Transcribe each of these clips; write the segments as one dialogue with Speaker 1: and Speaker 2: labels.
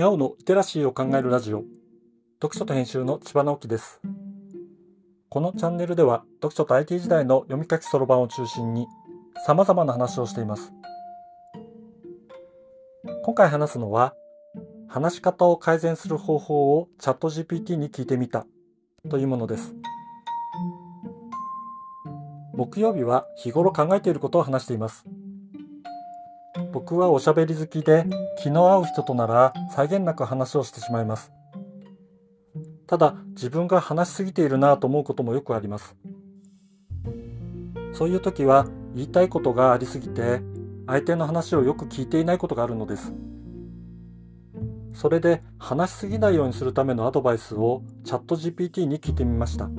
Speaker 1: にゃおのリテラシーを考えるラジオ。読書と編集の千葉直樹です。このチャンネルでは読書と IT 時代の読み書きそろばんを中心に様々な話をしています。今回話すのは話し方を改善する方法をチャット GPT に聞いてみたというものです。木曜日は日頃考えていることを話しています。僕はおしゃべり好きで気の合う人となら際限なく話をしてしまいます。ただ自分が話しすぎているなと思うこともよくあります。そういう時は言いたいことがありすぎて相手の話をよく聞いていないことがあるのです。それで話しすぎないようにするためのアドバイスをチャット GPT に聞いてみました。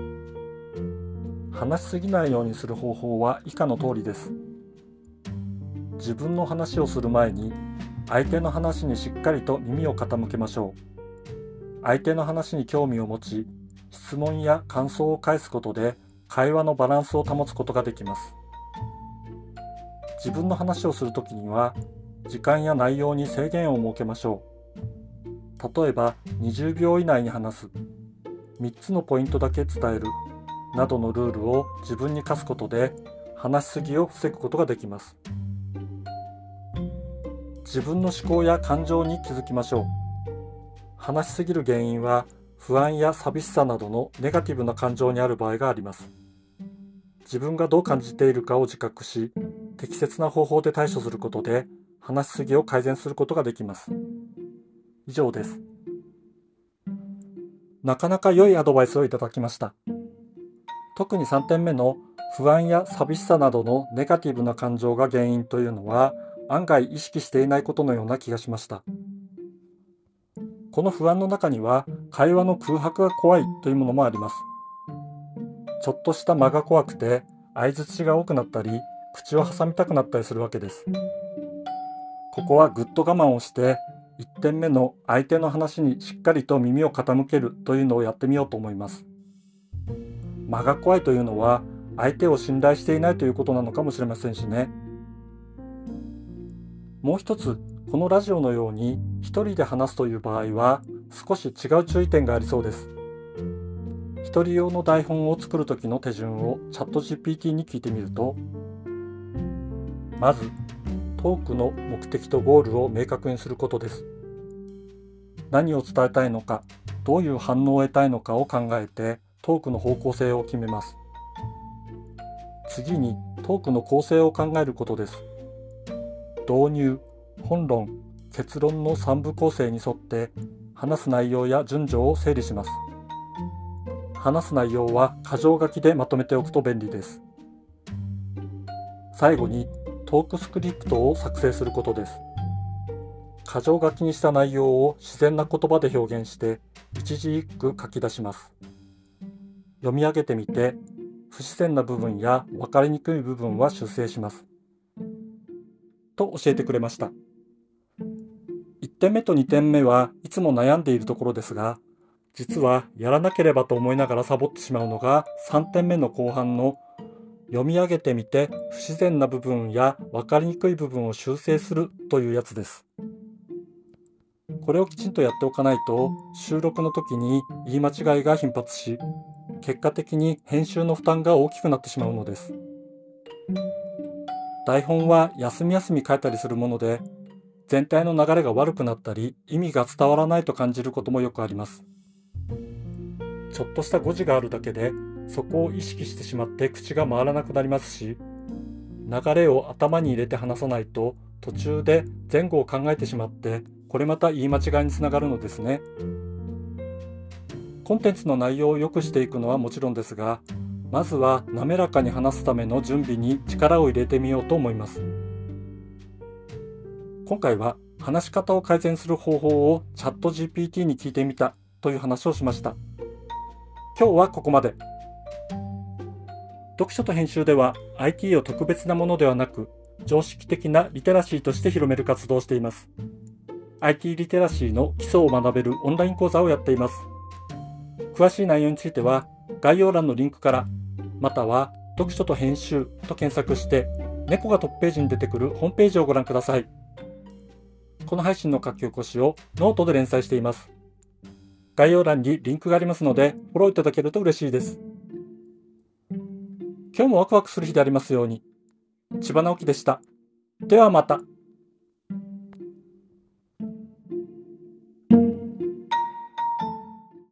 Speaker 1: 話しすぎないようにする方法は以下の通りです。自分の話をする前に相手の話にしっかりと耳を傾けましょう。相手の話に興味を持ち質問や感想を返すことで会話のバランスを保つことができます。自分の話をするときには時間や内容に制限を設けましょう。例えば20秒以内に話す。3つのポイントだけ伝える。などのルールを自分に課すことで話しすぎを防ぐことができます。自分の思考や感情に気づきましょう。話しすぎる原因は不安や寂しさなどのネガティブな感情にある場合があります。自分がどう感じているかを自覚し適切な方法で対処することで話しすぎを改善することができます。以上です。なかなか良いアドバイスをいただきました。特に3点目の不安や寂しさなどのネガティブな感情が原因というのは案外意識していないことのような気がしました。この不安の中には会話の空白が怖いというものもあります。ちょっとした間が怖くて相づちが多くなったり口を挟みたくなったりするわけです。ここはぐっと我慢をして1点目の相手の話にしっかりと耳を傾けるというのをやってみようと思います。間が怖いというのは相手を信頼していないということなのかもしれませんしね。もう一つこのラジオのように一人で話すという場合は少し違う注意点がありそうです。一人用の台本を作る時の手順をチャット GPT に聞いてみるとまずトークの目的とゴールを明確にすることです。何を伝えたいのかどういう反応を得たいのかを考えてトークの方向性を決めます。次にトークの構成を考えることです。導入本論結論の3部構成に沿って話す内容や順序を整理します。話す内容は箇条書きでまとめておくと便利です。最後にトークスクリプトを作成することです。箇条書きにした内容を自然な言葉で表現して一字一句書き出します。読み上げてみて不自然な部分や分かりにくい部分は修正します。と教えてくれました。1点目と2点目はいつも悩んでいるところですが、実はやらなければと思いながらサボってしまうのが3点目の後半の読み上げてみて不自然な部分や分かりにくい部分を修正するというやつです。これをきちんとやっておかないと収録の時に言い間違いが頻発し結果的に編集の負担が大きくなってしまうのです。台本は休み休み書いたりするもので、全体の流れが悪くなったり、意味が伝わらないと感じることもよくあります。ちょっとした誤字があるだけで、そこを意識してしまって口が回らなくなりますし、流れを頭に入れて話さないと、途中で前後を考えてしまって、これまた言い間違いにつながるのですね。コンテンツの内容を良くしていくのはもちろんですが、まずは滑らかに話すための準備に力を入れてみようと思います。今回は話し方を改善する方法をチャット GPT に聞いてみたという話をしました。今日はここまで。読書と編集では IT を特別なものではなく常識的なリテラシーとして広める活動をしています。IT リテラシーの基礎を学べるオンライン講座をやっています。詳しい内容については概要欄のリンクからまたは読書と編集と検索して猫がトップページに出てくるホームページをご覧ください。この配信の書き起こしをノートで連載しています。概要欄にリンクがありますので、フォローいただけると嬉しいです。今日もワクワクする日でありますように。千葉直樹でした。ではまた。